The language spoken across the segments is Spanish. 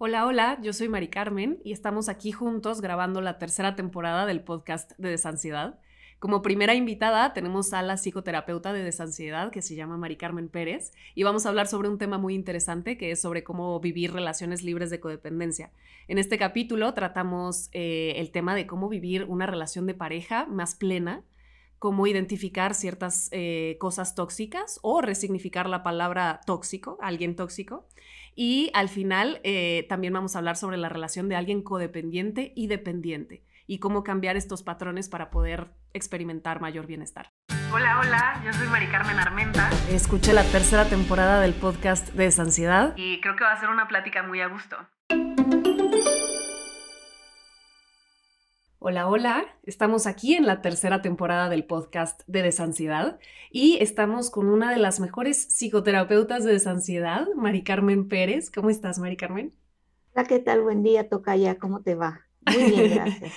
Hola, hola, yo soy Mari Carmen y estamos aquí juntos grabando la tercera temporada del podcast de Desansiedad. Como primera invitada tenemos a la psicoterapeuta de desansiedad que se llama Mari Carmen Pérez y vamos a hablar sobre un tema muy interesante que es sobre cómo vivir relaciones libres de codependencia. En este capítulo tratamos eh, el tema de cómo vivir una relación de pareja más plena, cómo identificar ciertas eh, cosas tóxicas o resignificar la palabra tóxico, alguien tóxico. Y al final eh, también vamos a hablar sobre la relación de alguien codependiente y dependiente y cómo cambiar estos patrones para poder experimentar mayor bienestar. Hola, hola, yo soy Mari Carmen Armenta. Escuché la tercera temporada del podcast de Desansiedad y creo que va a ser una plática muy a gusto. Hola, hola. Estamos aquí en la tercera temporada del podcast de Desansiedad y estamos con una de las mejores psicoterapeutas de desansiedad, Mari Carmen Pérez. ¿Cómo estás, Mari Carmen? Hola, ¿qué tal? Buen día, Tocaya. ¿Cómo te va? Muy bien, gracias.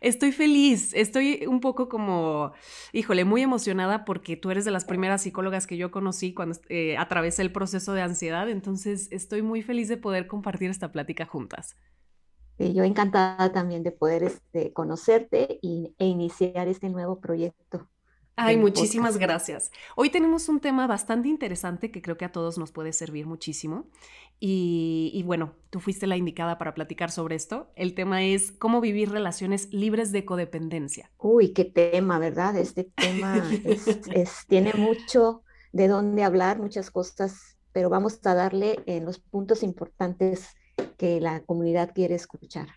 Estoy feliz, estoy un poco como, híjole, muy emocionada porque tú eres de las primeras psicólogas que yo conocí cuando eh, atravesé el proceso de ansiedad, entonces estoy muy feliz de poder compartir esta plática juntas. Eh, yo encantada también de poder este, conocerte y, e iniciar este nuevo proyecto. Ay, muchísimas gracias. Hoy tenemos un tema bastante interesante que creo que a todos nos puede servir muchísimo. Y, y, bueno, tú fuiste la indicada para platicar sobre esto. El tema es cómo vivir relaciones libres de codependencia. Uy, qué tema, ¿verdad? Este tema es, tiene mucho de dónde hablar, muchas cosas, pero vamos a darle en los puntos importantes que la comunidad quiere escuchar.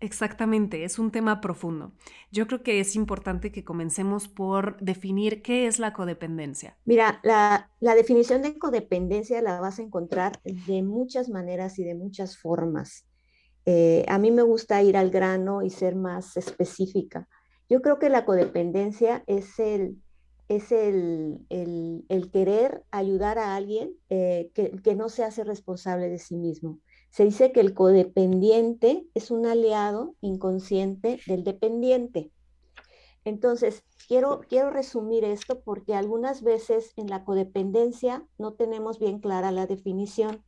Exactamente, es un tema profundo. Yo creo que es importante que comencemos por definir qué es la codependencia. Mira, la, definición de codependencia la vas a encontrar de muchas maneras y de muchas formas. Eh, a mí me gusta ir al grano y ser más específica. Yo creo que la codependencia es el, es el, querer ayudar a alguien eh, que, que no se hace responsable de sí mismo se dice que el codependiente es un aliado inconsciente del dependiente. Entonces, quiero, quiero resumir esto porque algunas veces en la codependencia no tenemos bien clara la definición.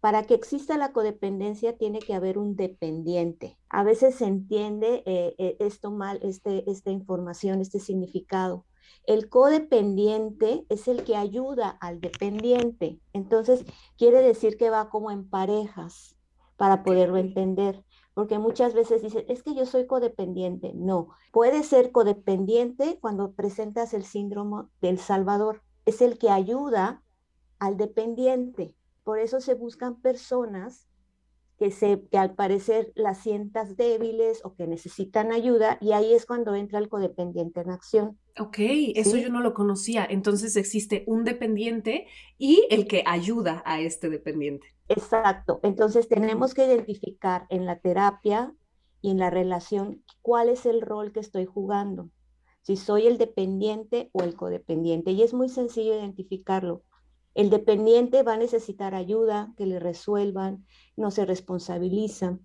Para que exista la codependencia tiene que haber un dependiente. A veces se entiende eh, eh, esto mal, este, esta información, este significado. El codependiente es el que ayuda al dependiente. Entonces, quiere decir que va como en parejas para poderlo entender. Porque muchas veces dicen, es que yo soy codependiente. No, puede ser codependiente cuando presentas el síndrome del Salvador. Es el que ayuda al dependiente. Por eso se buscan personas que, se, que al parecer las sientas débiles o que necesitan ayuda y ahí es cuando entra el codependiente en acción. Ok, eso yo no lo conocía. Entonces existe un dependiente y el que ayuda a este dependiente. Exacto. Entonces tenemos que identificar en la terapia y en la relación cuál es el rol que estoy jugando. Si soy el dependiente o el codependiente. Y es muy sencillo identificarlo. El dependiente va a necesitar ayuda, que le resuelvan, no se responsabiliza.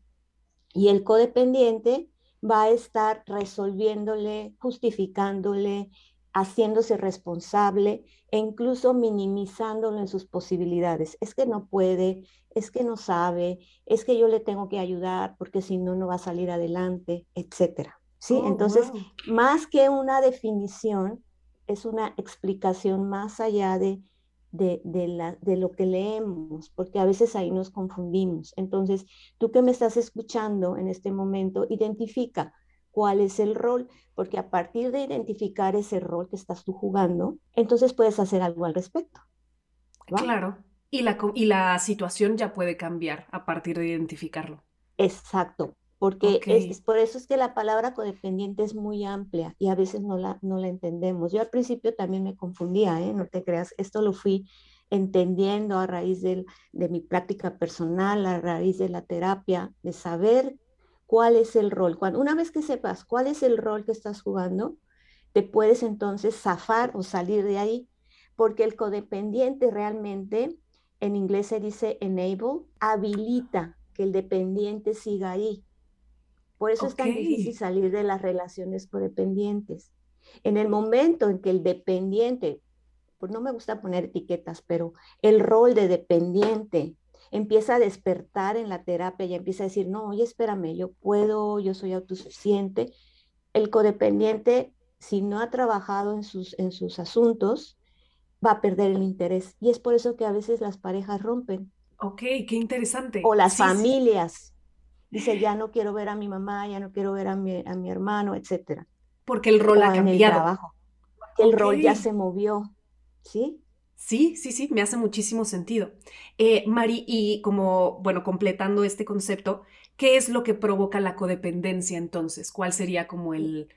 Y el codependiente va a estar resolviéndole, justificándole, haciéndose responsable e incluso minimizándolo en sus posibilidades. Es que no puede, es que no sabe, es que yo le tengo que ayudar porque si no, no va a salir adelante, etcétera. ¿Sí? Oh, Entonces, más que una definición, es una explicación más allá de de, la, de lo que leemos, porque a veces ahí nos confundimos. Entonces, tú que me estás escuchando en este momento, identifica cuál es el rol, porque a partir de identificar ese rol que estás tú jugando, entonces puedes hacer algo al respecto. Claro, y la, y la situación ya puede cambiar a partir de identificarlo. Exacto, porque es, por eso es que la palabra codependiente es muy amplia y a veces no la, no la entendemos. Yo al principio también me confundía, ¿eh? no te creas, esto lo fui entendiendo a raíz de, de mi práctica personal, a raíz de la terapia, de saber cuál es el rol. Cuando, una vez que sepas cuál es el rol que estás jugando, te puedes entonces zafar o salir de ahí, porque el codependiente realmente, en inglés se dice enable, habilita que el dependiente siga ahí. Por eso es tan difícil salir de las relaciones codependientes. En el momento en que el dependiente, pues no me gusta poner etiquetas, pero el rol de dependiente empieza a despertar en la terapia y empieza a decir, no, oye, espérame, yo puedo, yo soy autosuficiente. El codependiente, si no ha trabajado en sus, en sus asuntos, va a perder el interés. Y es por eso que a veces las parejas rompen. Ok, qué interesante. O las familias. Dice, ya no quiero ver a mi mamá, ya no quiero ver a mi, a mi hermano, etcétera. Porque el rol ha cambiado. El trabajo. el rol ya se movió, ¿sí? Sí, sí, sí, me hace muchísimo sentido. Eh, Mari, y como, bueno, completando este concepto, ¿qué es lo que provoca la codependencia entonces? ¿Cuál sería como el,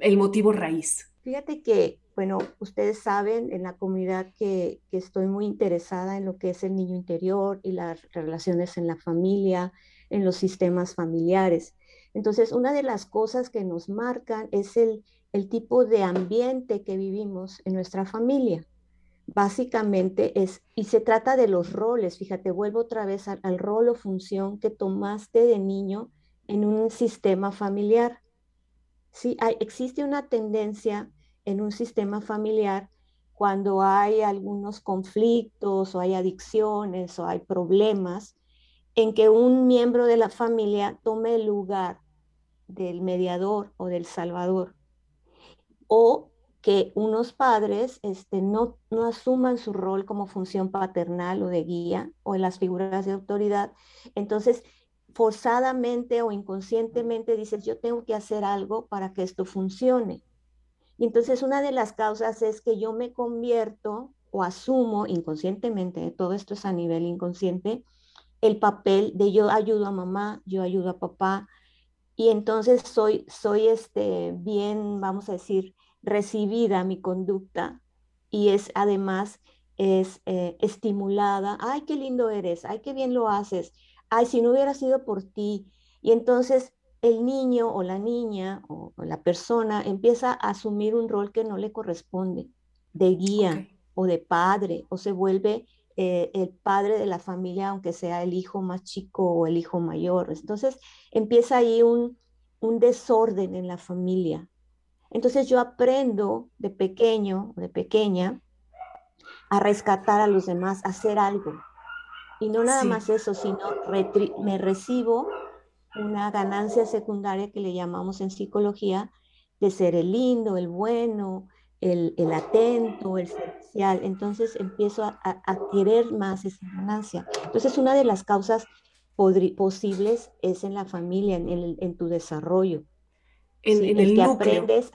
el motivo raíz? Fíjate que, bueno, ustedes saben en la comunidad que, estoy muy interesada en lo que es el niño interior y las relaciones en la familia, en los sistemas familiares. Entonces, una de las cosas que nos marcan es el, tipo de ambiente que vivimos en nuestra familia básicamente es, y se trata de los roles, fíjate, vuelvo otra vez al, rol o función que tomaste de niño en un sistema familiar. Sí, existe una tendencia en un sistema familiar cuando hay algunos conflictos o hay adicciones o hay problemas, en que un miembro de la familia tome el lugar del mediador o del salvador. O que unos padres este, no, no asuman su rol como función paternal o de guía o en las figuras de autoridad. Entonces, forzadamente o inconscientemente dices, yo tengo que hacer algo para que esto funcione. Y entonces una de las causas es que yo me convierto o asumo inconscientemente, todo esto es a nivel inconsciente, el papel de yo ayudo a mamá, yo ayudo a papá, y entonces soy, soy este, bien, vamos a decir, recibida mi conducta y es además es eh, estimulada, ay, qué lindo eres, ay, qué bien lo haces, ay, si no hubiera sido por ti. Y entonces el niño o la niña o, la persona empieza a asumir un rol que no le corresponde, de guía o de padre, o se vuelve eh, el padre de la familia, aunque sea el hijo más chico o el hijo mayor. Entonces empieza ahí un, un desorden en la familia, entonces yo aprendo de pequeño o de pequeña a rescatar a los demás, a hacer algo. Y no nada más eso, sino me recibo una ganancia secundaria que le llamamos en psicología de ser el lindo, el bueno, el, atento, el servicial. Entonces empiezo a, a, querer más esa ganancia. Entonces una de las causas posibles es en la familia, en, en tu desarrollo. En, en el, que aprendes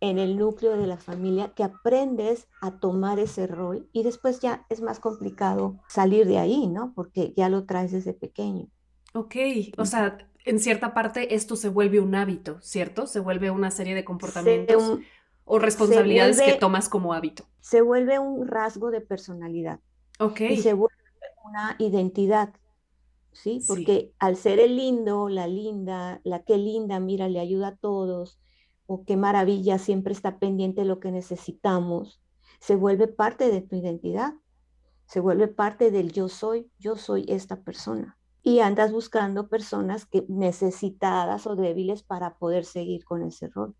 en el núcleo de la familia que aprendes a tomar ese rol y después ya es más complicado salir de ahí, ¿no? Porque ya lo traes desde pequeño. Ok, o sea, en cierta parte esto se vuelve un hábito, ¿cierto? Se vuelve una serie de comportamientos o responsabilidades que tomas como hábito. Se vuelve un rasgo de personalidad. Ok. Y se vuelve una identidad. ¿Sí? Porque al ser el lindo, la linda, la que linda, mira, le ayuda a todos, o qué maravilla, siempre está pendiente de lo que necesitamos, se vuelve parte de tu identidad, se vuelve parte del yo soy, yo soy esta persona. Y andas buscando personas que necesitadas o débiles para poder seguir con ese rol.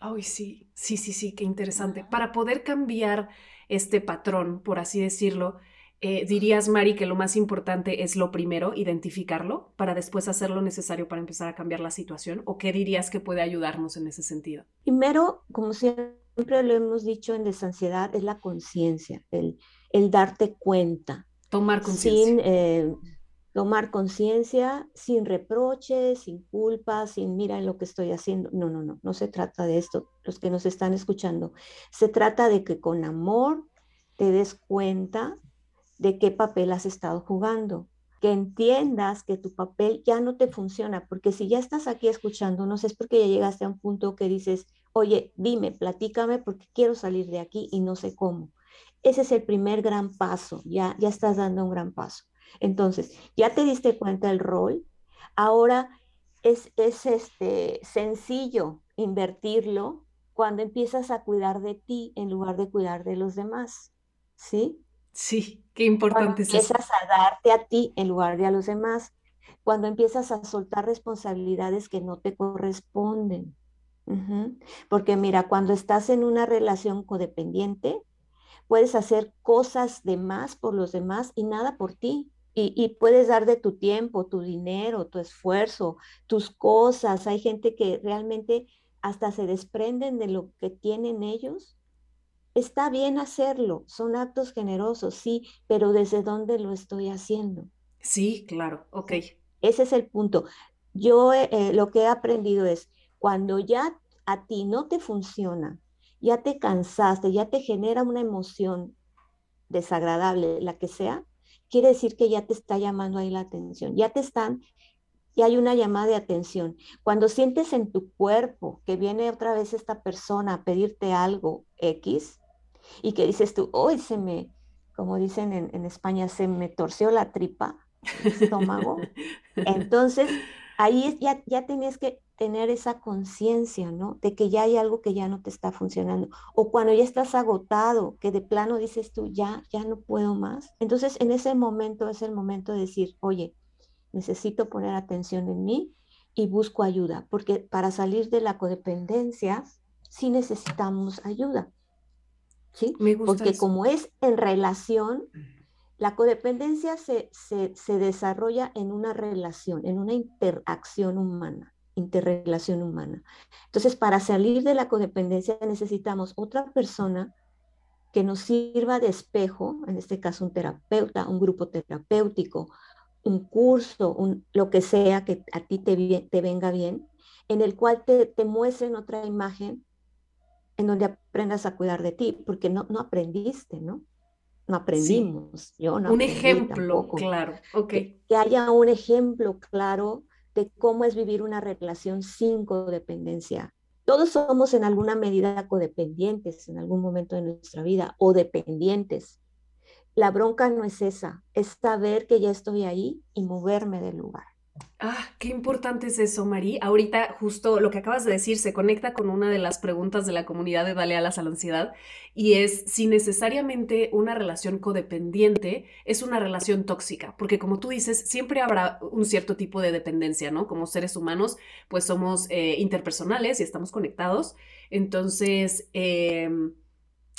Ay, sí, sí, sí, sí, qué interesante. Para poder cambiar este patrón, por así decirlo, eh, ¿Dirías, Mari, que lo más importante es lo primero, identificarlo, para después hacer lo necesario para empezar a cambiar la situación? ¿O qué dirías que puede ayudarnos en ese sentido? Primero, como siempre lo hemos dicho en desansiedad, es la conciencia, el, el, darte cuenta. Tomar conciencia. Sin eh, tomar conciencia, sin reproches, sin culpa, sin mira lo que estoy haciendo. No, no, no, no se trata de esto, los que nos están escuchando. Se trata de que con amor te des cuenta de qué papel has estado jugando, que entiendas que tu papel ya no te funciona, porque si ya estás aquí escuchándonos es porque ya llegaste a un punto que dices, oye, dime, platícame porque quiero salir de aquí y no sé cómo. Ese es el primer gran paso, ya, ya estás dando un gran paso. Entonces, ya te diste cuenta del rol, ahora es, es este, sencillo invertirlo cuando empiezas a cuidar de ti en lugar de cuidar de los demás, ¿sí? Sí, qué importante es eso. Empiezas a darte a ti en lugar de a los demás. Cuando empiezas a soltar responsabilidades que no te corresponden. Porque mira, cuando estás en una relación codependiente, puedes hacer cosas de más por los demás y nada por ti. Y, puedes dar de tu tiempo, tu dinero, tu esfuerzo, tus cosas. Hay gente que realmente hasta se desprenden de lo que tienen ellos. Está bien hacerlo, son actos generosos, sí, pero ¿desde dónde lo estoy haciendo? Sí, claro, ok. Ese es el punto. Yo eh, eh, lo que he aprendido es, cuando ya a ti no te funciona, ya te cansaste, ya te genera una emoción desagradable, la que sea, quiere decir que ya te está llamando ahí la atención, ya te están, ya hay una llamada de atención. Cuando sientes en tu cuerpo que viene otra vez esta persona a pedirte algo X y que dices tú, hoy se me, como dicen en, en España, se me torció la tripa, el estómago, entonces ahí ya, ya tenías que tener esa conciencia, ¿no? De que ya hay algo que ya no te está funcionando. O cuando ya estás agotado, que de plano dices tú, ya, ya no puedo más. Entonces, en ese momento es el momento de decir, oye, necesito poner atención en mí y busco ayuda, porque para salir de la codependencia, sí necesitamos ayuda. ¿Sí? porque como es en relación, la codependencia se, se desarrolla en una relación, en una interacción humana interrelación humana. Entonces, para salir de la codependencia necesitamos otra persona que nos sirva de espejo, en este caso un terapeuta, un grupo terapéutico, un curso, un, lo que sea que a ti te, te venga bien, en el cual te, te muestren otra imagen en donde aprendas a cuidar de ti, porque no, no aprendiste, ¿no? No aprendimos. Yo no un ejemplo, claro. Okay. que, haya un ejemplo claro de cómo es vivir una relación sin codependencia. Todos somos en alguna medida codependientes en algún momento de nuestra vida o dependientes. La bronca no es esa, es saber que ya estoy ahí y moverme del lugar. Ah, qué importante es eso, Mari. Ahorita justo lo que acabas de decir se conecta con una de las preguntas de la comunidad de Dale Alas a la Ansiedad y es si necesariamente una relación codependiente es una relación tóxica, porque como tú dices, siempre habrá un cierto tipo de dependencia, ¿no? Como seres humanos, pues somos eh, interpersonales y estamos conectados. Entonces, eh,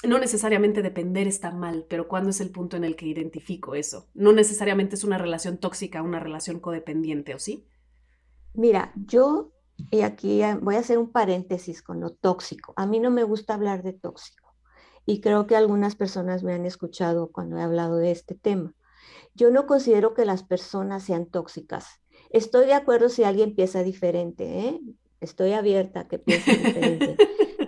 no necesariamente depender está mal, pero ¿cuándo es el punto en el que identifico eso? No necesariamente es una relación tóxica, una relación codependiente, ¿o sí? Mira, yo, y aquí voy a hacer un paréntesis con lo tóxico. A mí no me gusta hablar de tóxico y creo que algunas personas me han escuchado cuando he hablado de este tema. Yo no considero que las personas sean tóxicas. Estoy de acuerdo si alguien piensa diferente, ¿eh? Estoy abierta a que piense diferente.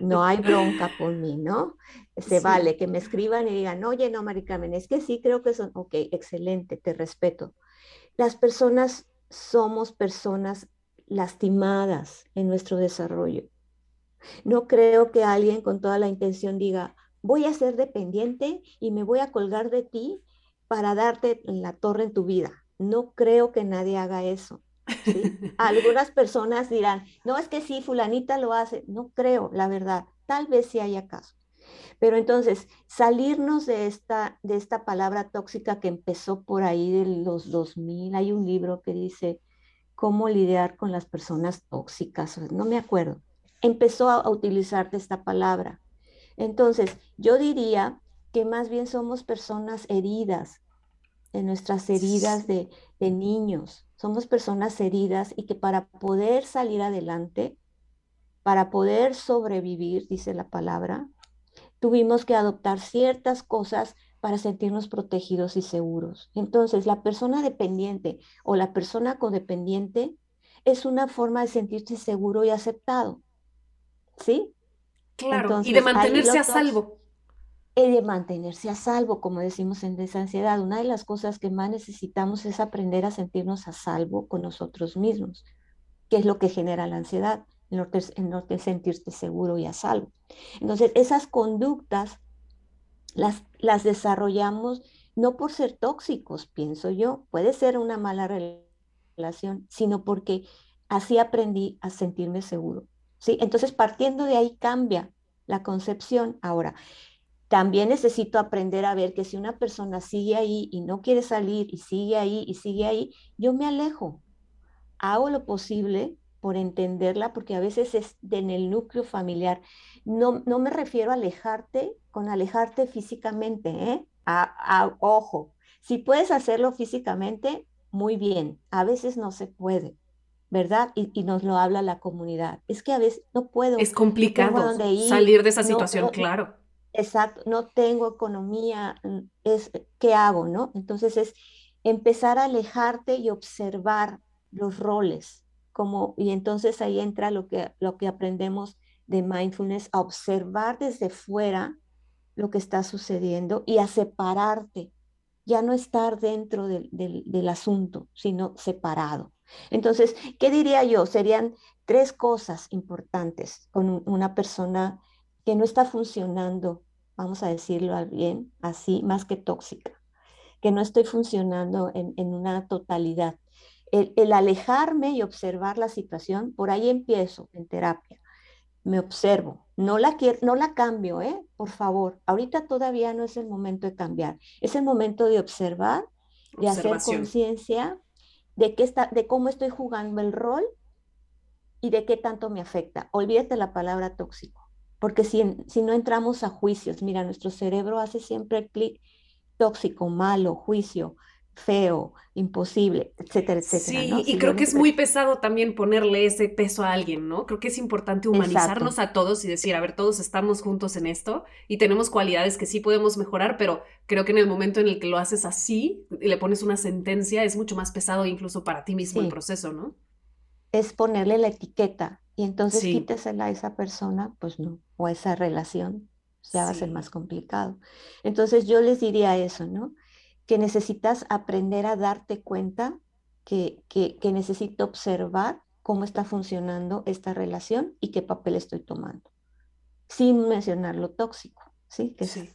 no hay bronca por mí, ¿no? Se vale que me escriban y digan, oye, no, Mari es que sí creo que son, ok, excelente, te respeto. Las personas somos personas lastimadas en nuestro desarrollo. No creo que alguien con toda la intención diga, voy a ser dependiente y me voy a colgar de ti para darte la torre en tu vida. No creo que nadie haga eso. Algunas personas dirán, no es que sí, fulanita lo hace. No creo, la verdad. Tal vez sí haya caso. Pero entonces, salirnos de esta, de esta palabra tóxica que empezó por ahí de los 2000, hay un libro que dice cómo lidiar con las personas tóxicas, no me acuerdo. Empezó a, utilizar esta palabra. Entonces, yo diría que más bien somos personas heridas, en nuestras heridas de, de niños, somos personas heridas y que para poder salir adelante, para poder sobrevivir, dice la palabra, tuvimos que adoptar ciertas cosas para sentirnos protegidos y seguros. Entonces, la persona dependiente o la persona codependiente es una forma de sentirse seguro y aceptado. ¿Sí? Claro, y de mantenerse a salvo de mantenerse a salvo, como decimos en desansiedad. Una de las cosas que más necesitamos es aprender a sentirnos a salvo con nosotros mismos, que es lo que genera la ansiedad, en no, sentirte seguro y a salvo. Entonces, esas conductas las, las desarrollamos no por ser tóxicos, pienso yo, puede ser una mala relación, sino porque así aprendí a sentirme seguro. ¿sí? Entonces, partiendo de ahí cambia la concepción. Ahora, también necesito aprender a ver que si una persona sigue ahí y no quiere salir y sigue ahí y sigue ahí, yo me alejo. Hago lo posible por entenderla, porque a veces es en el núcleo familiar. No, no me refiero a alejarte con alejarte físicamente, ¿eh? A, ojo, Si puedes hacerlo físicamente, muy bien. A veces no se puede, ¿verdad? Y, nos lo habla la comunidad. Es que a veces no puedo. Es complicado salir de esa situación, claro. Exacto, no tengo economía, es, ¿qué hago, no? Entonces es empezar a alejarte y observar los roles, y entonces ahí entra lo que, lo que aprendemos de mindfulness, a observar desde fuera lo que está sucediendo y a separarte, ya no estar dentro del, del asunto, sino separado. Entonces, ¿qué diría yo? Serían tres cosas importantes con una persona que no está funcionando, vamos a decirlo bien, así, más que tóxica, que no estoy funcionando en, una totalidad. El, alejarme y observar la situación, por ahí empiezo en terapia. Me observo, no la, quiero, no la cambio, ¿eh? por favor. Ahorita todavía no es el momento de cambiar, es el momento de observar, de hacer conciencia de, qué está, de cómo estoy jugando el rol y de qué tanto me afecta. Olvídate la palabra tóxico, porque si, si no entramos a juicios, mira, nuestro cerebro hace siempre el clic tóxico, malo, juicio, feo, imposible, etcétera, etcétera. Sí, y creo que es muy pesado también ponerle ese peso a alguien, ¿no? Creo que es importante humanizarnos a todos y decir, a ver, todos estamos juntos en esto y tenemos cualidades que sí podemos mejorar, pero creo que en el momento en el que lo haces así y le pones una sentencia, es mucho más pesado incluso para ti mismo el proceso, ¿no? Es ponerle la etiqueta y entonces quítesela a esa persona, pues no, o a esa relación, ya va a ser más complicado. Entonces yo les diría eso, ¿no? Que necesitas aprender a darte cuenta que, que, necesito observar cómo está funcionando esta relación y qué papel estoy tomando, sin mencionar lo tóxico, ¿sí? Que sí.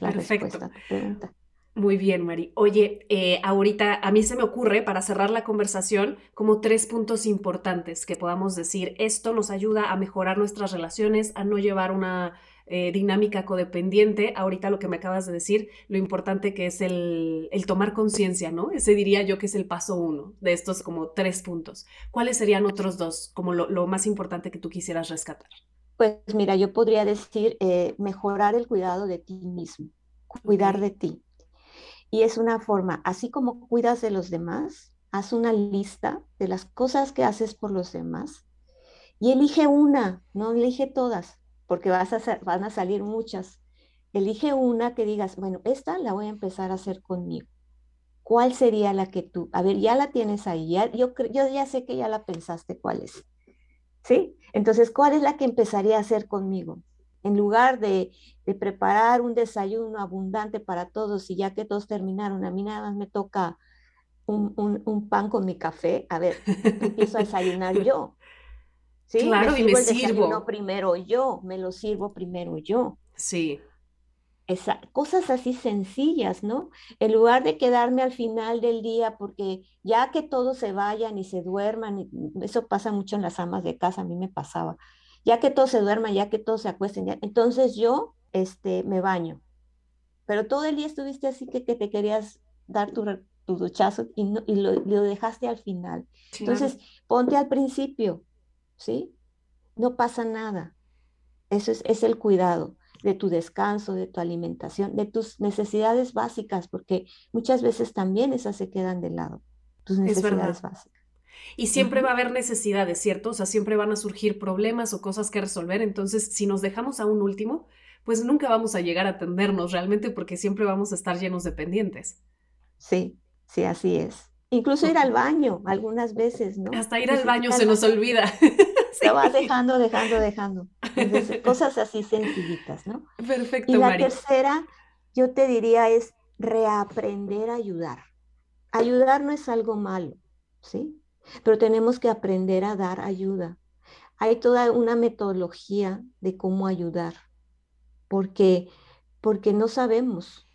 la respuesta a tu pregunta. Muy bien, Mari. Oye, eh, ahorita a mí se me ocurre, para cerrar la conversación, como tres puntos importantes que podamos decir. Esto nos ayuda a mejorar nuestras relaciones, a no llevar una eh, dinámica codependiente, ahorita lo que me acabas de decir, lo importante que es el, tomar conciencia, ¿no? Ese diría yo que es el paso uno de estos como tres puntos. ¿Cuáles serían otros dos, como lo, más importante que tú quisieras rescatar? Pues mira, yo podría decir eh, mejorar el cuidado de ti mismo, cuidar de ti. Y es una forma, así como cuidas de los demás, haz una lista de las cosas que haces por los demás y elige una, no elige todas porque vas a van a salir muchas. Elige una que digas, bueno, esta la voy a empezar a hacer conmigo. ¿Cuál sería la que tú? A ver, ya la tienes ahí, yo, yo ya sé que ya la pensaste cuál es. ¿Sí? Entonces, ¿cuál es la que empezaría a hacer conmigo? En lugar de, de preparar un desayuno abundante para todos y ya que todos terminaron, a mí nada más me toca un, un, un pan con mi café, a ver, empiezo a desayunar yo. ¿Sí? Claro, y me sirvo. primero yo, me lo sirvo primero yo. Sí. Esa, cosas así sencillas, ¿no? En lugar de quedarme al final del día, porque ya que todos se vayan y se duerman, eso pasa mucho en las amas de casa, a mí me pasaba, ya que todos se duerman, ya que todos se acuesten, entonces yo este, me baño. Pero todo el día estuviste así que, que te querías dar tu, tu duchazo y, no, y lo, dejaste al final. Entonces, ponte al principio, ¿sí? No pasa nada. Eso es, es el cuidado de tu descanso, de tu alimentación, de tus necesidades básicas, porque muchas veces también esas se quedan de lado, tus necesidades básicas. Y siempre va a haber necesidades, ¿cierto? O sea, siempre van a surgir problemas o cosas que resolver. Entonces, si nos dejamos a un último, pues nunca vamos a llegar a atendernos realmente porque siempre vamos a estar llenos de pendientes. Sí, sí, así es. Incluso ir al baño algunas veces, ¿no? Hasta ir al baño se nos olvida. Se va dejando, dejando, dejando. cosas así sencillitas, ¿no? Perfecto. Y la tercera, yo te diría, es reaprender a ayudar. Ayudar no es algo malo, ¿sí? Pero tenemos que aprender a dar ayuda. Hay toda una metodología de cómo ayudar, porque, porque no sabemos.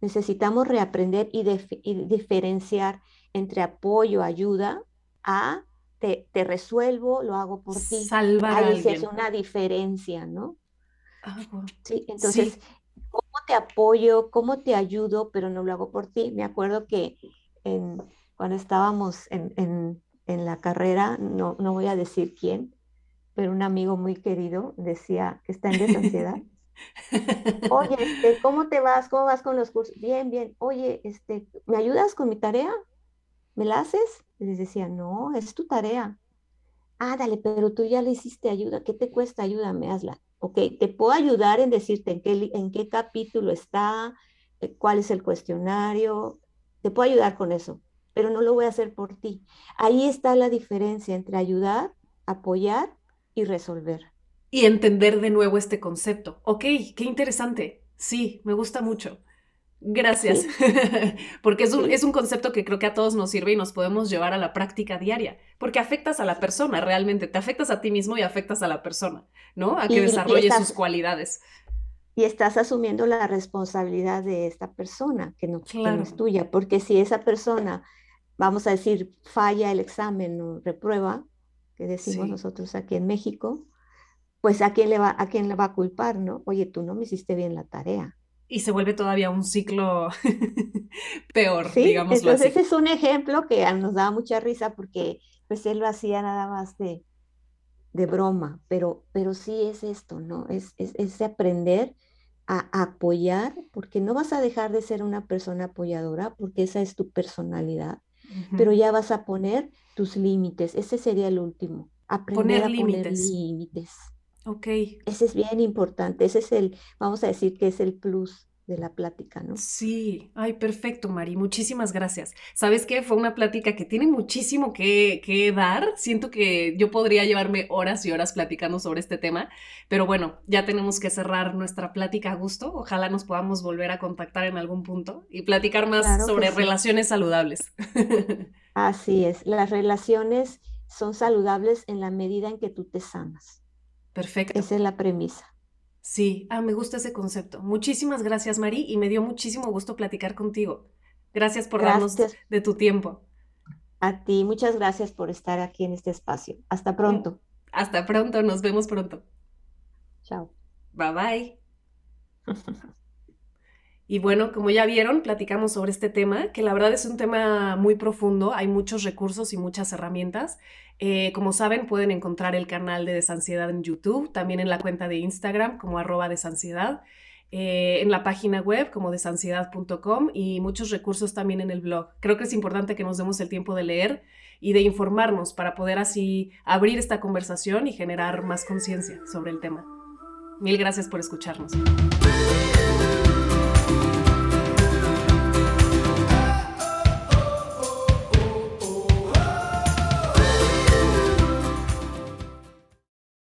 Necesitamos reaprender y, y diferenciar entre apoyo, ayuda, a te, te, resuelvo, lo hago por ti. Salvar Ahí se hace una diferencia, ¿no? Ah, sí, entonces, ¿cómo te apoyo? ¿Cómo te ayudo? Pero no lo hago por ti. Me acuerdo que en, cuando estábamos en, en, en la carrera, no, no voy a decir quién, pero un amigo muy querido decía que está en desansiedad. Oye, este, ¿cómo te vas? ¿Cómo vas con los cursos? Bien, bien. Oye, este, ¿me ayudas con mi tarea? ¿Me la haces? Les decía, no, es tu tarea. Ah, dale, pero tú ya le hiciste ayuda. ¿Qué te cuesta? Ayúdame, hazla. Ok, te puedo ayudar en decirte en qué, en qué capítulo está, eh, cuál es el cuestionario. Te puedo ayudar con eso, pero no lo voy a hacer por ti. Ahí está la diferencia entre ayudar, apoyar y resolver y entender de nuevo este concepto. Ok, qué interesante. Sí, me gusta mucho. Gracias, porque es un, es un, concepto que creo que a todos nos sirve y nos podemos llevar a la práctica diaria, porque afectas a la persona realmente, te afectas a ti mismo y afectas a la persona, ¿no? A que desarrolle sus cualidades. Y estás asumiendo la responsabilidad de esta persona, que no, es tuya, porque si esa persona, vamos a decir, falla el examen o reprueba, que decimos nosotros aquí en México, pues ¿a quién, le va, ¿a quién le va a culpar, no? Oye, tú no me hiciste bien la tarea. Y se vuelve todavía un ciclo peor, ¿Sí? digamos Entonces ese es un ejemplo que nos daba mucha risa porque pues él lo hacía nada más de, de broma, pero, pero sí es esto, ¿no? Es, es, aprender a, apoyar, porque no vas a dejar de ser una persona apoyadora, porque esa es tu personalidad, pero ya vas a poner tus límites, ese sería el último, aprender a poner límites. Ok. Ese es bien importante, ese es el, vamos a decir que es el plus de la plática, ¿no? Sí, ay, perfecto, Mari, muchísimas gracias. ¿Sabes qué? Fue una plática que tiene muchísimo que, que, dar. Siento que yo podría llevarme horas y horas platicando sobre este tema, pero bueno, ya tenemos que cerrar nuestra plática a gusto. Ojalá nos podamos volver a contactar en algún punto y platicar más sobre relaciones saludables. Así es, las relaciones son saludables en la medida en que tú te sanas. Perfecto. Esa es la premisa. Sí, ah, me gusta ese concepto. Muchísimas gracias, Mari, y me dio muchísimo gusto platicar contigo. Gracias por darnos de tu tiempo. A ti, muchas gracias por estar aquí en este espacio. Hasta pronto. Hasta pronto, nos vemos pronto. Chao. Bye bye. Y bueno, como ya vieron, platicamos sobre este tema, que la verdad es un tema muy profundo, hay muchos recursos y muchas herramientas. Eh, como saben, pueden encontrar el canal de Desansiedad en YouTube, también en la cuenta de Instagram como arroba desansiedad, eh, en la página web como desansiedad.com y muchos recursos también en el blog. Creo que es importante que nos demos el tiempo de leer y de informarnos para poder así abrir esta conversación y generar más conciencia sobre el tema. Mil gracias por escucharnos.